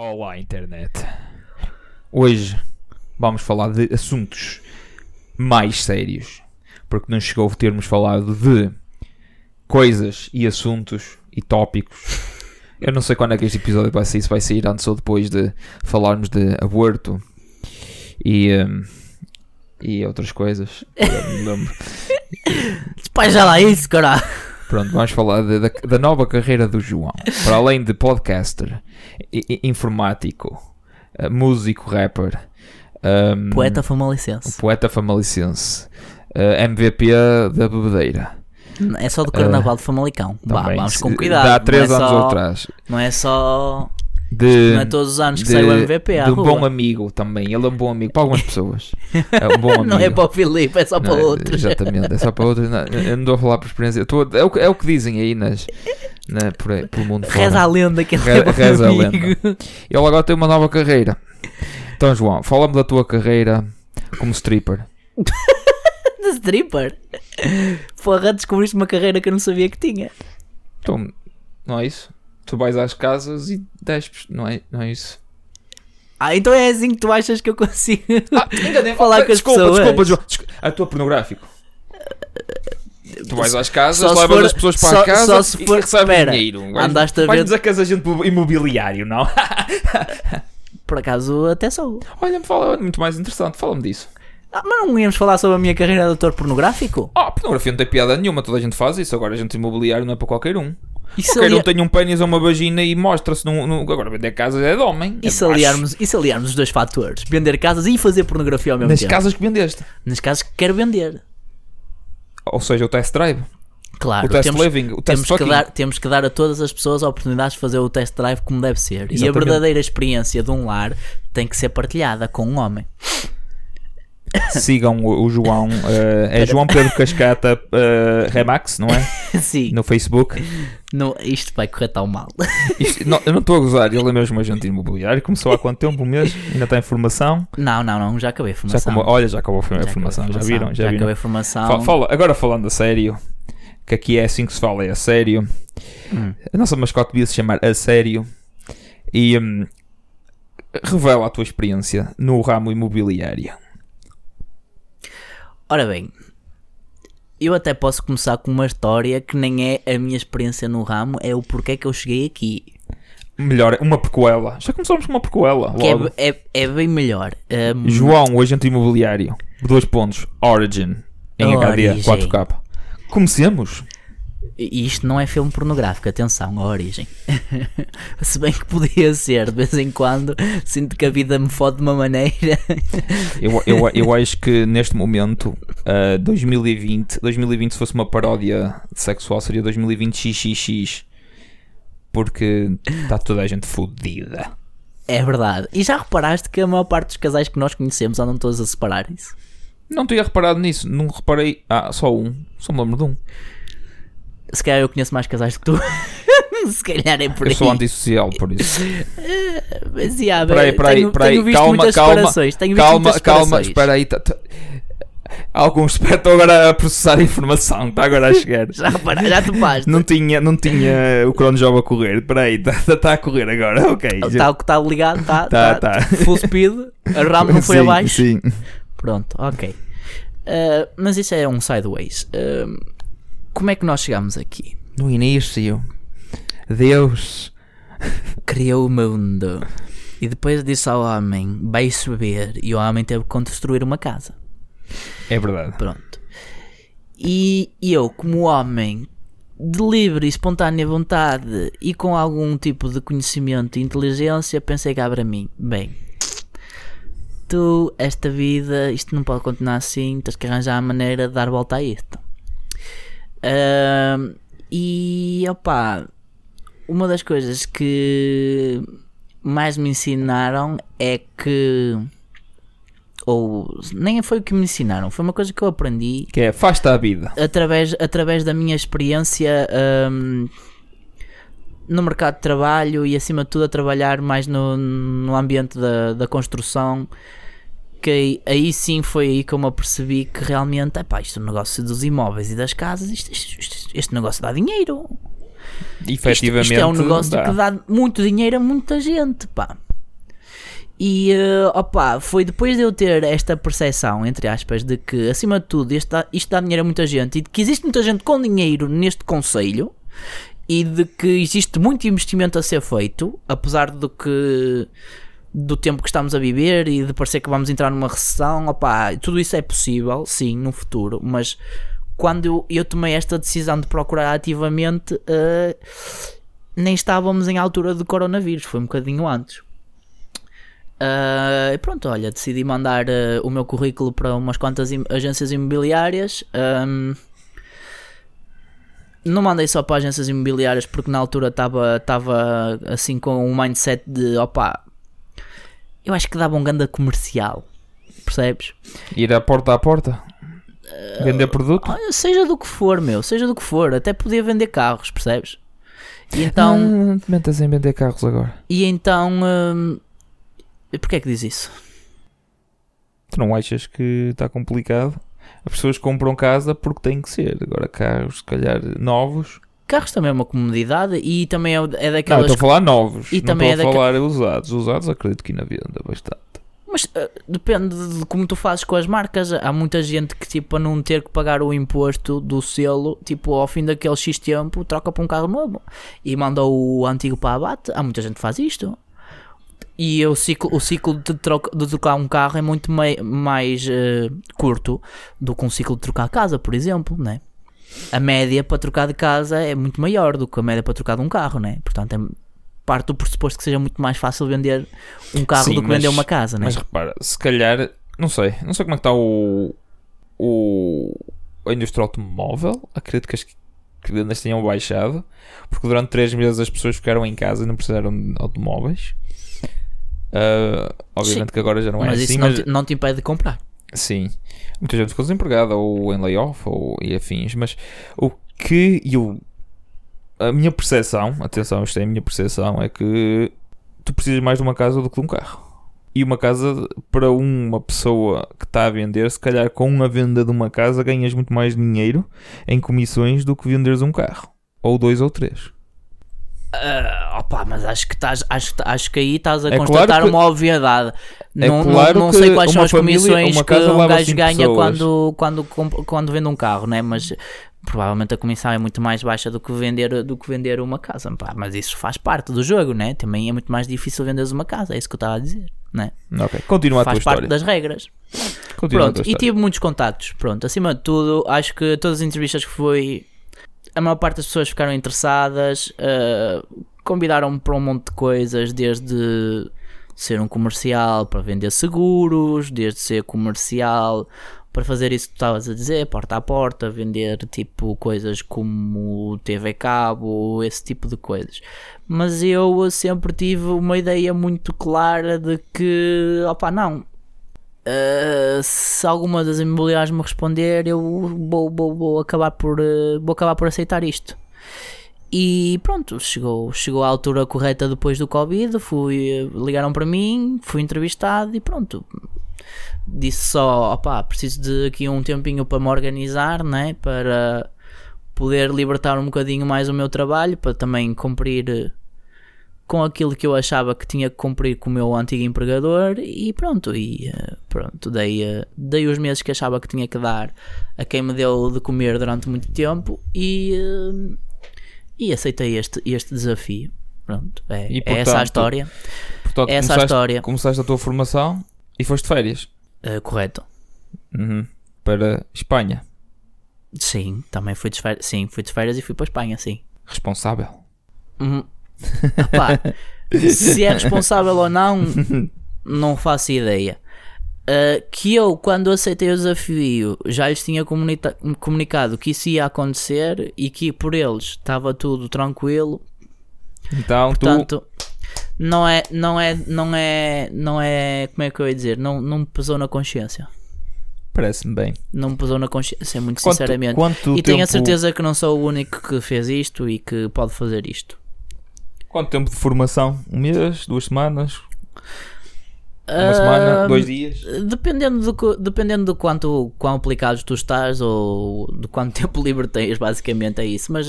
Olá, internet. Hoje vamos falar de assuntos mais sérios, porque não chegou a termos falado de coisas e assuntos e tópicos. Eu não sei quando é que este episódio vai sair, se vai sair antes ou depois de falarmos de aborto e, hum, e outras coisas. Eu não me lembro. Pai, já lá isso, caralho. Pronto, vamos falar de- da, da nova carreira do João. Para além de podcaster, informático, eh, músico, rapper, um, Poeta famalicense. poeta famalicense, eh, MVP da bebedeira. É só do carnaval de Famalicão. Também, vamos com cuidado. Dá 3 não é anos só, atrás. Não é só. De, Não é todos os anos que de- sai o MVP à de um bom amigo também. Ele é um bom amigo para algumas pessoas. É um bom amigo. Não é para o Filipe, é só para Não é- outros. Exatamente, é só para outros. Não, eu não estou a falar por experiência. estou é, o, que- é o que dizem aí nas, na, por aí, pelo mundo fora. Reza a lenda que ele Re- é a amigo. Ele agora tem uma nova carreira. Então, João, fala-me da tua carreira como stripper. De stripper. Porra, descobriste uma carreira que eu não sabia que tinha. Então, não é isso? Tu vais às casas e despes, não é, não é isso? Ah, então é assim que tu achas que eu consigo Ah, enganei falar com as desculpa, pessoas. desculpa, João. Desculpa. A tua pornográfico. Tu vais às casas, levas for- as pessoas para só- a casa só se e for- recebes espera, dinheiro. Andaste a ver- dizer que és agente imobiliário, não? Por acaso até sou. Olha-me, fala, muito mais interessante, fala-me disso. Ah, mas não íamos falar sobre a minha carreira de ator pornográfico? Ah, pornografia não tem piada nenhuma, toda a gente faz isso. Agora, agente imobiliário não é para qualquer um. Se, Qualquer um alia- tem um pênis ou uma vagina e mostra-se num, num- Agora, vender casas é de homem. e se aliarmos, e se aliarmos os dois fatores? Vender casas e fazer pornografia ao mesmo Nas tempo? casas que vendeste. Nas casas que quero vender. Ou seja, o test drive, Claro, o test temos, living, o test temos, que dar, temos que dar a todas as pessoas oportunidades de fazer o test drive como deve ser. E a Exatamente. verdadeira experiência de um lar tem que ser partilhada com um homem. Sigam o, o João. eh, é João Pedro Cascata eh, Remax, não é? Sim, No Facebook. não, isto vai correr tão mal. Isto- não, eu não estou a gozar, ele é mesmo agente imobiliário. Começou há quanto tempo? Um mês? Ainda está em formação? Não, não, não, já acabei a Já formação. acabou- olha, já acabou a Já acabei a formação. Já formação, viram? Já, Já viram? acabei a formação. Fa- fala- agora falando a sério, que aqui é assim que se fala, é a sério. Hum. A nossa mascote devia se chamar A Sério. E hum, revela a tua experiência no ramo imobiliário. Ora bem, eu até posso começar com uma história que nem é a minha experiência no ramo, é o porquê que eu cheguei aqui. Melhor, uma prequela. Já começamos com uma prequela. Que Logo. é, é, é bem melhor. Um, João, o agente imobiliário. Dois pontos. Origin. Em HD Origem. 4K. Comecemos. E isto não é filme pornográfico, atenção, a origem. Se bem que podia ser, de vez em quando, sinto que a vida me fode de uma maneira. Eu, eu, eu acho que neste momento, uh, 2020, 2020 se fosse uma paródia sexual seria 2020 XXX. Porque está toda a gente fodida. É verdade. E já reparaste que a maior parte dos casais que nós conhecemos andam todos a separar-se? Não tinha reparado nisso, não reparei. Ah, só um. Só me lembro de um. Se calhar eu conheço mais casais que tu. Se calhar é por Eu aí. sou antissocial, por isso. Mas, yeah, Peraí, peraí, tenho, peraí. tenho visto Calma, muitas calma. separações. Tenho visto Calma, muitas calma, espera aí. tá- tá- Alguns estão agora a processar a informação, está agora a chegar. Já reparaste, já topaste. Não tinha, não tinha o cronjob a correr. Espera aí, está a correr agora. Ok. Está o que está ligado, está Tá, tá, tá. full speed, a RAM não foi Sim, abaixo. Sim. Pronto, ok. Uh, mas isso é um sideways. Uh, como é que nós chegamos aqui? No início, Deus. Criou o mundo e depois disse ao homem: vai beber. E o homem teve que construir uma casa. É verdade. Pronto. E eu, como homem de livre e espontânea vontade e com algum tipo de conhecimento e inteligência, pensei cá para mim: bem, tu, esta vida, isto não pode continuar assim, tens que arranjar a maneira de dar volta a isto. E opá, uma das coisas que mais me ensinaram é que. Ou nem foi o que me ensinaram, foi uma coisa que eu aprendi Que é, faz-te a vida. através, através da minha experiência hum, no mercado de trabalho e acima de tudo a trabalhar mais no, no ambiente da, da construção que aí, sim foi aí que eu me apercebi que realmente epá, isto é um negócio dos imóveis e das casas isto, isto- isto- este negócio dá dinheiro Efetivamente. isto é um negócio dá. que dá muito dinheiro a muita gente pá. E uh, opa, foi depois de eu ter esta percepção, entre aspas, de que acima de tudo isto dá, isto dá dinheiro a muita gente e de que existe muita gente com dinheiro neste conselho e de que existe muito investimento a ser feito, apesar do que do tempo que estamos a viver e de parecer que vamos entrar numa recessão, opa, tudo isso é possível, sim, no futuro, mas quando eu, eu tomei esta decisão de procurar ativamente, uh, nem estávamos em altura de coronavírus, foi um bocadinho antes. Uh, e pronto, olha, decidi mandar uh, o meu currículo para umas quantas agências imobiliárias. Um, não mandei só para agências imobiliárias porque na altura estava assim com um mindset de opa, eu acho que dava um ganda comercial, percebes? Ir a porta a porta? Vender produto? Uh, seja do que for, meu, seja do que for, até podia vender carros, percebes? E então. Não, metas em vender carros agora. E então. E porquê é que diz isso? Tu não achas que está complicado? As pessoas compram casa porque tem que ser. Agora, carros, se calhar, novos. Carros também é uma comodidade e também é, é daquelas. Não, estou a falar novos. E não também estou é a falar usados. Usados acredito que ainda venda bastante. Mas uh, depende de como tu fazes com as marcas. Há muita gente que, tipo, para não ter que pagar o imposto do selo, tipo, ao fim daquele X tempo, troca para um carro novo e manda o antigo para abate. Há muita gente que faz isto. E o ciclo, o ciclo de, troca, de trocar um carro é muito mei- mais eh, curto do que um ciclo de trocar casa, por exemplo, né? A média para trocar de casa é muito maior do que a média para trocar de um carro, né? Portanto, é parte do pressuposto que seja muito mais fácil vender um carro Sim, do que mas- vender uma casa, né? Mas repara, se calhar, não sei, não sei como é que está o, o a indústria automóvel. Acredito que as que vendas tenham baixado, porque durante 3 meses as pessoas ficaram em casa e não precisaram de automóveis. Ah, obviamente Sim, que agora já não é mas assim, isso mas não, te, não te impede de comprar. Sim, muita gente ficou desempregada ou em layoff ou e afins, mas o que eu a minha percepção, atenção, isto é a minha percepção, é que tu precisas mais de uma casa do que de um carro. E uma casa para uma pessoa que está a vender, se calhar com a venda de uma casa ganhas muito mais dinheiro em comissões do que venderes um carro. Ou dois ou três. Ah, opa, mas acho que, estás, acho, acho que aí estás a É constatar claro que- uma obviedade. É não, não- claro não, que sei quais são as família- comissões que um gajo ganha pessoas. quando, quando, quando vende um carro, né? mas provavelmente a comissão é muito mais baixa do que vender, do que vender uma casa. Pá, mas isso faz parte do jogo, né? também é muito mais difícil venderes uma casa, é isso que eu estava a dizer. Né? Ok, continua a tua Faz parte história. das regras. Continua Pronto, e tive muitos contactos. Pronto, acima de tudo, acho que todas as entrevistas que fui, a maior parte das pessoas ficaram interessadas, eh, convidaram-me para um monte de coisas, desde ser um comercial para vender seguros, desde ser comercial para fazer isso que tu estavas a dizer, porta a porta, vender tipo coisas como TV cabo, esse tipo de coisas. Mas eu sempre tive uma ideia muito clara de que, opa, não, Uh, se alguma das imobiliárias me responder, eu vou, vou, vou, acabar por, uh, vou acabar por aceitar isto. E pronto, chegou, chegou a altura correta depois do Covid. Fui, ligaram para mim, fui entrevistado e pronto. Disse só: opá, preciso de aqui um tempinho para me organizar, né? para poder libertar um bocadinho mais o meu trabalho, para também cumprir com aquilo que eu achava que tinha que cumprir com o meu antigo empregador e pronto, e uh, pronto, dei, uh, dei os meses que achava que tinha que dar a quem me deu de comer durante muito tempo e, uh, e aceitei este, este desafio. Pronto, é, E, é essa a portanto, história. Portanto, é essa a começaste, história. começaste a tua formação e foste de férias. Uh, correto. Uhum. Para Espanha. Sim, também fui de férias, sim, fui de férias e fui para a Espanha, sim. Responsável. Uhum. Epá, se é responsável ou não, não faço ideia. Uh, que eu, quando aceitei o desafio, já lhes tinha comunica- comunicado que isso ia acontecer e que por eles estava tudo tranquilo. Então tu. Portanto, não é, não é, não é, não é, como é que eu ia dizer? Não, não me pesou na consciência. Parece-me bem. Não me pesou na consciência, muito Quanto- sinceramente. quanto e tenho a tempo- certeza que não sou o único que fez isto e que pode fazer isto. Quanto tempo de formação? Um mês? Duas semanas? Uma semana? Dois dias? Dependendo do, dependendo do quanto quão aplicados tu estás ou do quanto tempo livre tens, basicamente é isso. Mas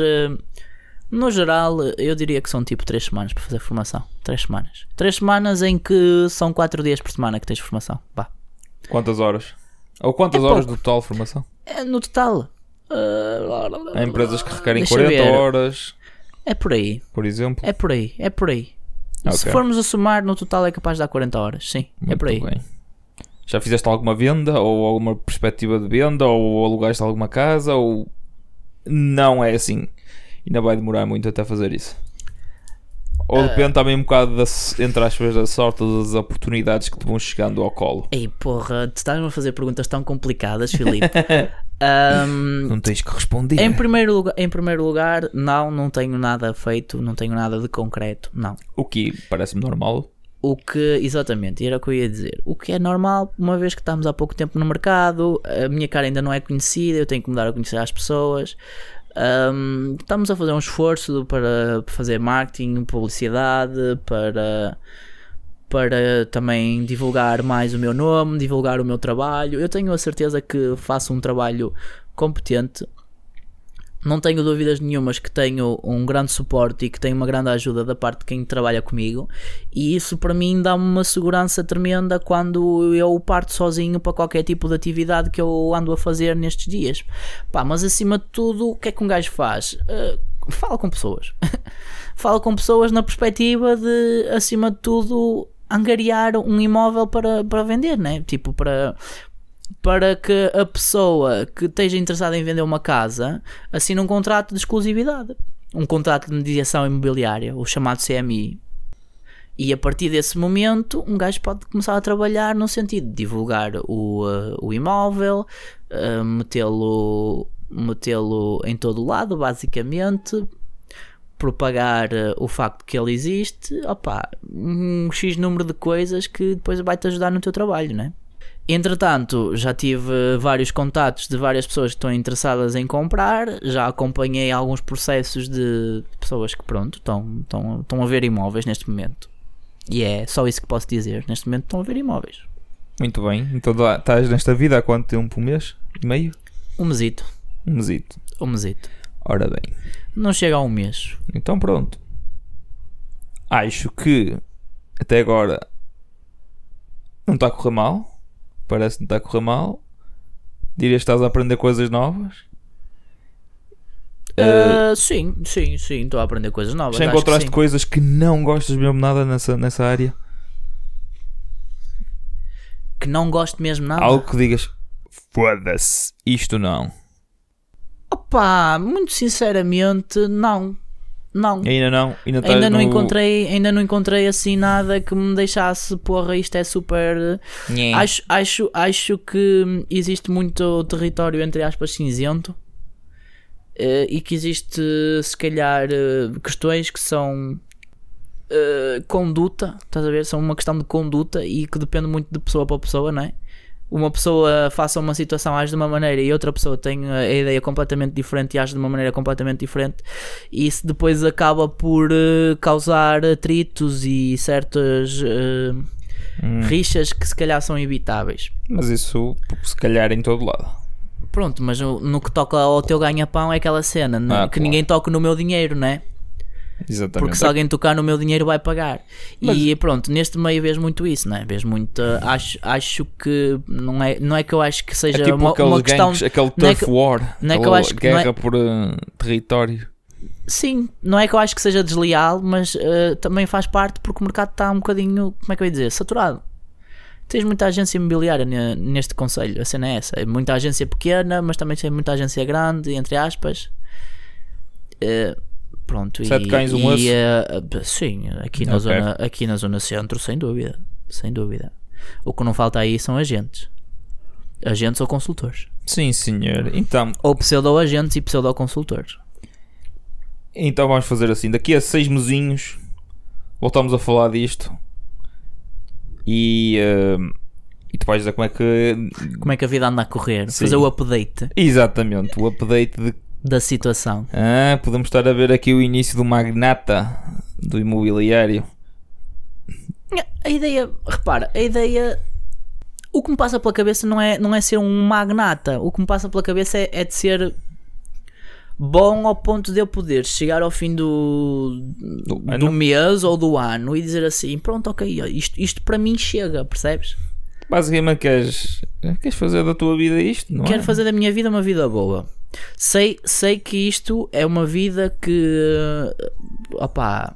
No geral, eu diria que são tipo 3 semanas para fazer formação. 3 semanas. 3 semanas em que são 4 dias por semana que tens formação. Quantas horas? Ou quantas É horas pouco. do total de formação? É, no total. uh, Há empresas que requerem Deixa 40 ver. horas, É por aí. por exemplo. É por aí. É por aí. Se Ok. formos a somar, no total é capaz de dar 40 horas. Sim, é Muito por aí. bem. Já fizeste alguma venda ou alguma perspectiva de venda ou alugaste alguma casa ou não é assim? Ainda vai demorar muito até fazer isso. Ou Ah. depende também um bocado da, entre aspas, da sorte das oportunidades que te vão chegando ao colo. Ei, porra, tu estás-me a fazer perguntas tão complicadas, Filipe. Ahm, Não tens que responder. em, primeiro lugar, em primeiro lugar, não, não tenho nada feito, não tenho nada de concreto, não. O que parece-me normal. O que, exatamente, era o que eu ia dizer. O que é normal, uma vez que estamos há pouco tempo no mercado, a minha cara ainda não é conhecida, eu tenho que me dar a conhecer às pessoas. Ahm, estamos a fazer um esforço para fazer marketing, publicidade, para, para também divulgar mais o meu nome, divulgar o meu trabalho. Eu tenho a certeza que faço um trabalho competente. Não tenho dúvidas nenhumas que tenho um grande suporte e que tenho uma grande ajuda da parte de quem trabalha comigo, e isso para mim dá-me uma segurança tremenda quando eu parto sozinho para qualquer tipo de atividade que eu ando a fazer nestes dias. Pá, mas acima de tudo, o que é que um gajo faz? Uh, fala com pessoas. fala com pessoas na perspectiva de, acima de tudo, angariar um imóvel para, para vender, né? Tipo, para, para que a pessoa que esteja interessada em vender uma casa assine um contrato de exclusividade, um contrato de mediação imobiliária, o chamado CMI. E a partir desse momento, um gajo pode começar a trabalhar no sentido de divulgar o, uh, o imóvel, uh, metê-lo metê-lo em todo o lado, basicamente, propagar uh, o facto que ele existe, opa, um X número de coisas que depois vai-te ajudar no teu trabalho, né? Entretanto, já tive vários contatos de várias pessoas que estão interessadas em comprar, já acompanhei alguns processos de pessoas que, pronto, estão, estão, estão a ver imóveis neste momento. E é só isso que posso dizer. Neste momento estão a ver imóveis. Muito bem. Então estás nesta vida há quanto tempo? Um mês? E meio? Um mesito. Um mesito. Um mesito. Ora bem. Não chega a um mês. Então pronto. Acho que até agora não está a correr mal. Parece que não está a correr mal. Dirias que estás a aprender coisas novas. Eh, Ah, sim, sim, sim. Estou a aprender coisas novas. já que encontraste sim. coisas que não gostas mesmo nada nessa, nessa área? que não gosto mesmo nada. Algo que digas foda-se, isto não. Opa, muito sinceramente, não. Não. Ainda não? Ainda, estás Ainda não, no- encontrei, ainda não encontrei assim nada que me deixasse, porra, isto é super. Acho, acho, acho que existe muito território, entre aspas, cinzento eh, e que existe, se calhar, eh, questões que são eh, conduta, estás a ver? São uma questão de conduta e que depende muito de pessoa para pessoa, não é? Uma pessoa faça uma situação, age de uma maneira e outra pessoa tem a ideia completamente diferente e age de uma maneira completamente diferente, e isso depois acaba por eh, causar atritos e certas eh, Hum, rixas que se calhar são evitáveis. Mas isso, se calhar, em todo lado. Pronto, mas no, no que toca ao teu ganha-pão é aquela cena né? Ah, que claro. ninguém toca no meu dinheiro, né? Exatamente. Porque se alguém tocar no meu dinheiro vai pagar. E pronto, neste meio vejo muito isso, né? Vejo muito. Acho, acho que não é, não é que eu acho que É seja tipo uma, uma questão. gangues, aquele não é que- war, não é que eu acho que- não guerra é- por eh, território. Sim, não é que eu acho que seja desleal, mas eh, também faz parte porque o mercado está um bocadinho, como é que eu ia dizer, saturado. Tens muita agência imobiliária ne- neste conselho, a cena é essa. É muita agência pequena, mas também tem muita agência grande, entre aspas. Eh, pronto, Sete e, cães, um e, osso. eh, sim, aqui na, Ok. zona, aqui na zona centro, sem dúvida. Sem dúvida. O que não falta aí são agentes. Agentes ou consultores. Sim, senhor. Então, Ou pseudo-agentes e pseudo-consultores. então vamos fazer assim. Daqui a seis mesinhos voltamos a falar disto. E, eh, e tu vais dizer como é que. Como é que a vida anda a correr? Sim. Fazer o update Exatamente, o update de. Da situação. Ah, podemos estar a ver aqui o início do magnata do imobiliário. A ideia, repara, a ideia. O que me passa pela cabeça não é, não é ser um magnata. O que me passa pela cabeça é, é de ser bom ao ponto de eu poder chegar ao fim do, Do do, mês ou do ano e dizer assim: pronto, ok, isto, isto para mim chega, percebes? Basicamente queres, queres fazer da tua vida isto, não Quero é? fazer da minha vida uma vida boa. Sei, sei que isto é uma vida que opá,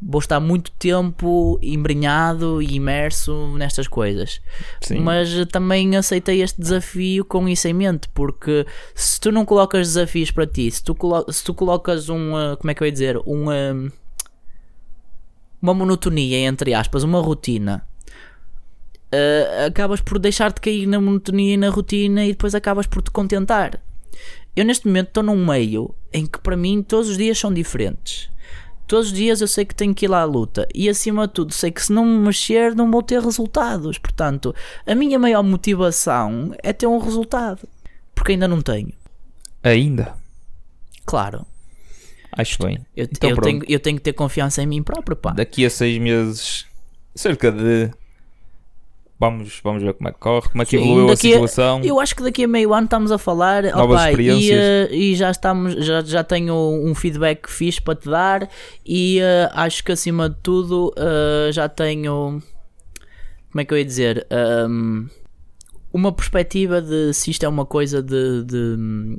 vou estar muito tempo embrenhado e imerso nestas coisas. Sim. Mas também aceitei este desafio com isso em mente, porque se tu não colocas desafios para ti, se tu, colo se tu colocas um, uh, como é que eu ia dizer, um, um, uma monotonia, entre aspas, uma rotina, uh, acabas por deixar de cair na monotonia e na rotina e depois acabas por te contentar. Eu neste momento estou num meio em que para mim todos os dias são diferentes. Todos os dias eu sei que tenho que ir lá à luta e acima de tudo sei que se não me mexer não vou ter resultados. Portanto, a minha maior motivação é ter um resultado. Porque ainda não tenho. Ainda. Claro. Acho bem. Eu, Então eu tenho, eu tenho que ter confiança em mim próprio, pá. Daqui a seis meses, cerca de. Vamos, vamos ver como é que corre, como é que Sim, evoluiu a daqui a- situação. Eu acho que daqui a meio ano estamos a falar Novas opa, e, experiências. eh, e já estamos já, já tenho um feedback fixe para te dar e eh, acho que acima de tudo eh, já tenho como é que eu ia dizer Ahm, uma perspectiva de se isto é uma coisa de, de-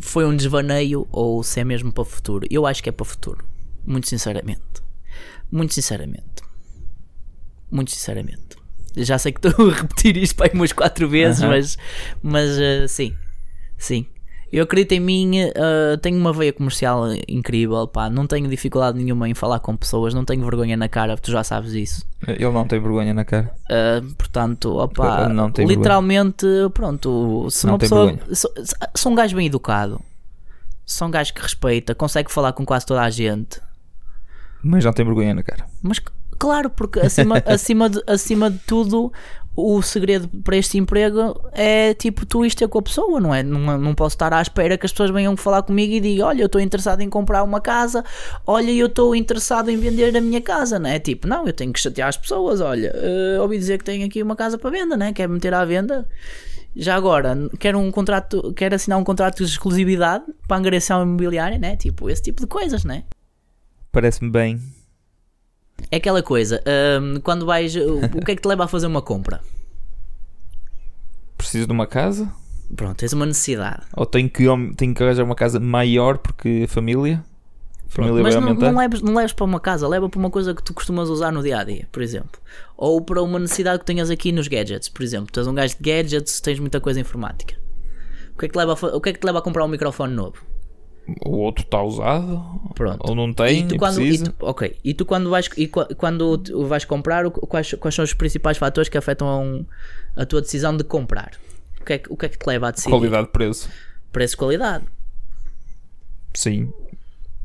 foi um desvaneio ou se é mesmo para o futuro. Eu acho que é para o futuro, muito sinceramente. Muito sinceramente. Muito sinceramente. Já sei que estou a repetir isto para aí umas quatro vezes, Aham. mas, mas eh, sim, sim. Eu acredito em mim, eh, tenho uma veia comercial incrível, pá, não tenho dificuldade nenhuma em falar com pessoas, não tenho vergonha na cara, tu já sabes isso. Ele não tem vergonha na cara. Uh, portanto, opa, literalmente, pronto, se Não uma pessoa. vergonha. Sou, sou um gajo bem educado, sou um gajo que respeita, consegue falar com quase toda a gente, Mas não tem vergonha na cara. mas claro, porque acima, acima, de, acima de tudo, o segredo para este emprego é tipo tu isto ter com a pessoa, não é? Não, não posso estar à espera que as pessoas venham falar comigo e digam: Olha, eu estou interessado em comprar uma casa, olha, eu estou interessado em vender a minha casa, não é? Tipo, não, eu tenho que chatear as pessoas. Olha, eh, ouvi dizer que tenho aqui uma casa para venda, né? Quer meter à venda. Já agora, quero um contrato, quero assinar um contrato de exclusividade para a angariação imobiliária, né? Tipo, esse tipo de coisas, né? Parece-me bem. É aquela coisa, hum, quando vais. O que é que te leva a fazer uma compra? Preciso de uma casa? Pronto, tens uma necessidade. Ou tenho que, tenho que arranjar uma casa maior porque a família? A família Mas vai não, aumentar? não, leves, não leves para uma casa, leva para uma coisa que tu costumas usar no dia a dia, por exemplo. Ou para uma necessidade que tenhas aqui nos gadgets, por exemplo. Tu és um gajo de gadgets, tens muita coisa informática. O que é que te leva a, o que é que te leva a comprar um microfone novo? O outro está usado? Pronto. Ou não tem? e tu e quando, e tu- ok, e tu quando vais, e qua- quando vais comprar, quais, quais são os principais fatores que afetam a, tua decisão de comprar? O que, é, que- o que é que te leva a decidir? Qualidade-preço. Preço-qualidade. Sim.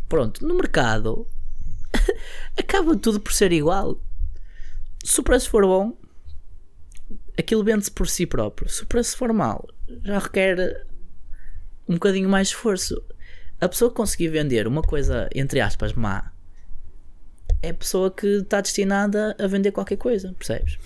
Pronto, no mercado acaba tudo por ser igual. Se o preço for bom, aquilo vende-se por si próprio. Se o preço for mau, já requer um bocadinho mais esforço. A pessoa que conseguir vender uma coisa, entre aspas, má, é a pessoa que está destinada a vender qualquer coisa, percebes?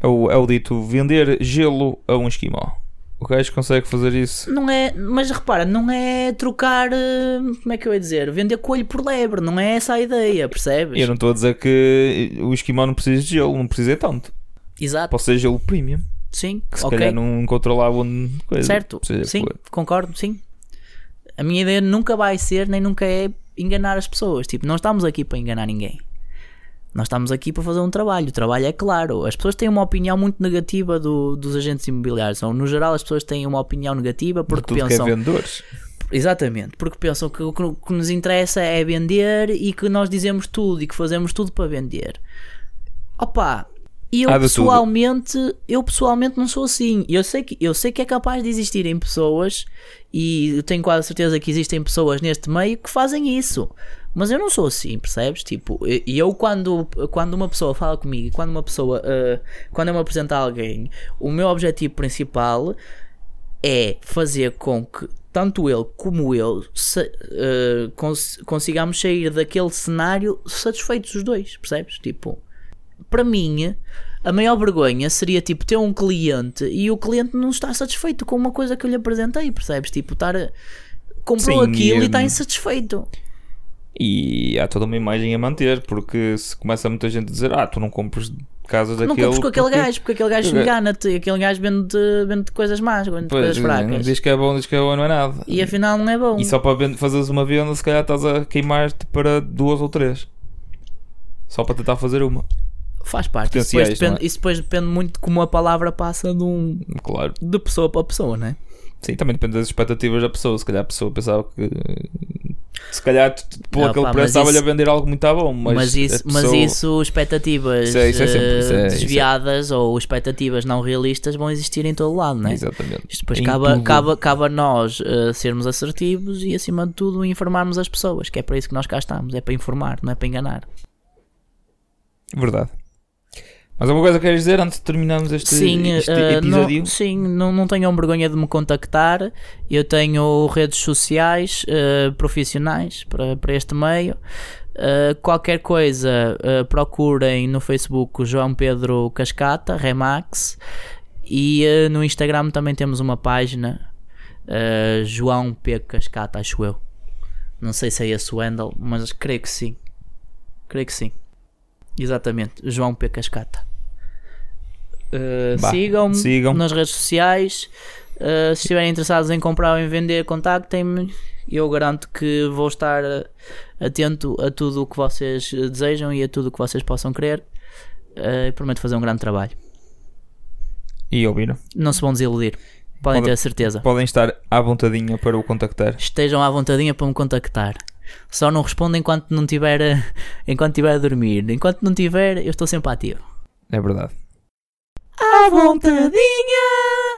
É o, é o dito vender gelo a um esquimó. O gajo consegue fazer isso. Não é, mas repara, não é trocar, eh, como é que eu ia dizer, vender coelho por lebre, não é essa a ideia, percebes? Eu não estou a dizer que o esquimó não precisa de gelo, não precisa tanto. Exato, Pode ser gelo premium. sim, Que se ok. calhar não onde coisa. Certo, sim, concordo, sim. A minha ideia nunca vai ser, nem nunca é enganar as pessoas. Tipo, não estamos aqui para enganar ninguém. Nós estamos aqui para fazer um trabalho. O trabalho é claro. As pessoas têm uma opinião muito negativa do- dos agentes imobiliários. Ou, no geral, as pessoas têm uma opinião negativa porque pensam. que é vendedores. Exatamente, porque pensam que o que o que nos interessa é vender e que nós dizemos tudo e que fazemos tudo para vender. Opa, e eu Há de tudo. pessoalmente, eu pessoalmente não sou assim. Eu sei que eu sei que é capaz de existirem pessoas e eu tenho quase certeza que existem pessoas neste meio que fazem isso. Mas eu não sou assim, percebes? Tipo, e eu quando, quando uma pessoa fala comigo, quando uma pessoa, eh, quando eu me apresento a alguém, o meu objetivo principal é fazer com que tanto ele como eu se- eh, cons- consigamos sair daquele cenário satisfeitos os dois, percebes? Tipo, para mim, a maior vergonha seria tipo ter um cliente e o cliente não estar satisfeito com uma coisa que eu lhe apresentei, percebes? Tipo, estar. comprou Sim, aquilo e está e- insatisfeito. E há toda uma imagem a manter, porque se começa muita gente a dizer, ah, tu não compras casas Não daquele. compres com aquele porque- gajo, porque aquele gajo engana-te aquele gajo vende, vende coisas más, vende Pois, coisas fracas. Diz que é bom, diz que é bom, não é nada. E afinal não é bom. E só para fazeres uma venda, se calhar estás a queimar-te para duas ou três. Só para tentar fazer uma. Faz parte. Isso depois, depende, é? isso depois depende muito de como a palavra passa de, um, Claro. de pessoa para pessoa, não é? Sim, também depende das expectativas da pessoa. Se calhar a pessoa pensava que. Se calhar Ah, aquele preço mas estava-lhe a vender algo muito bom. Mas, Mas, isso, mas pessoa- isso, expectativas Isso é- isso é sempre- é- eh, é- desviadas ou expectativas não realistas vão existir em todo lado, não é? Exatamente. Isto depois cabe, tudo. cabe, cabe a nós eh, sermos assertivos e, acima de tudo, informarmos as pessoas, que é para isso que nós cá estamos, é para informar, não é para enganar. Verdade. Mas alguma coisa queres dizer antes de terminarmos este, sim, este eh, episódio? não, sim não, não tenham vergonha de me contactar. Eu tenho redes sociais eh, profissionais para, para este meio. Eh, qualquer coisa, procurem no Facebook João Pedro Cascata, Remax. E no Instagram também temos uma página, João P. Cascata, acho eu. Não sei se é esse o handle, mas creio que sim. Creio que sim. Exatamente, João P. Cascata. Uh, Sigam-me sigam. nas redes sociais. Uh, se estiverem interessados em comprar ou em vender, contactem-me. Eu garanto que vou estar uh, atento a tudo o que vocês desejam e a tudo o que vocês possam querer. Uh, prometo fazer um grande trabalho. E ouviram? Não se vão desiludir, podem Pode- ter certeza. Podem estar à vontadinha para o contactar. Estejam à vontadinha para me contactar. Só não respondo enquanto não tiver a, enquanto tiver a dormir. Enquanto não tiver, eu estou sempre ativo. É verdade. À vontadinha!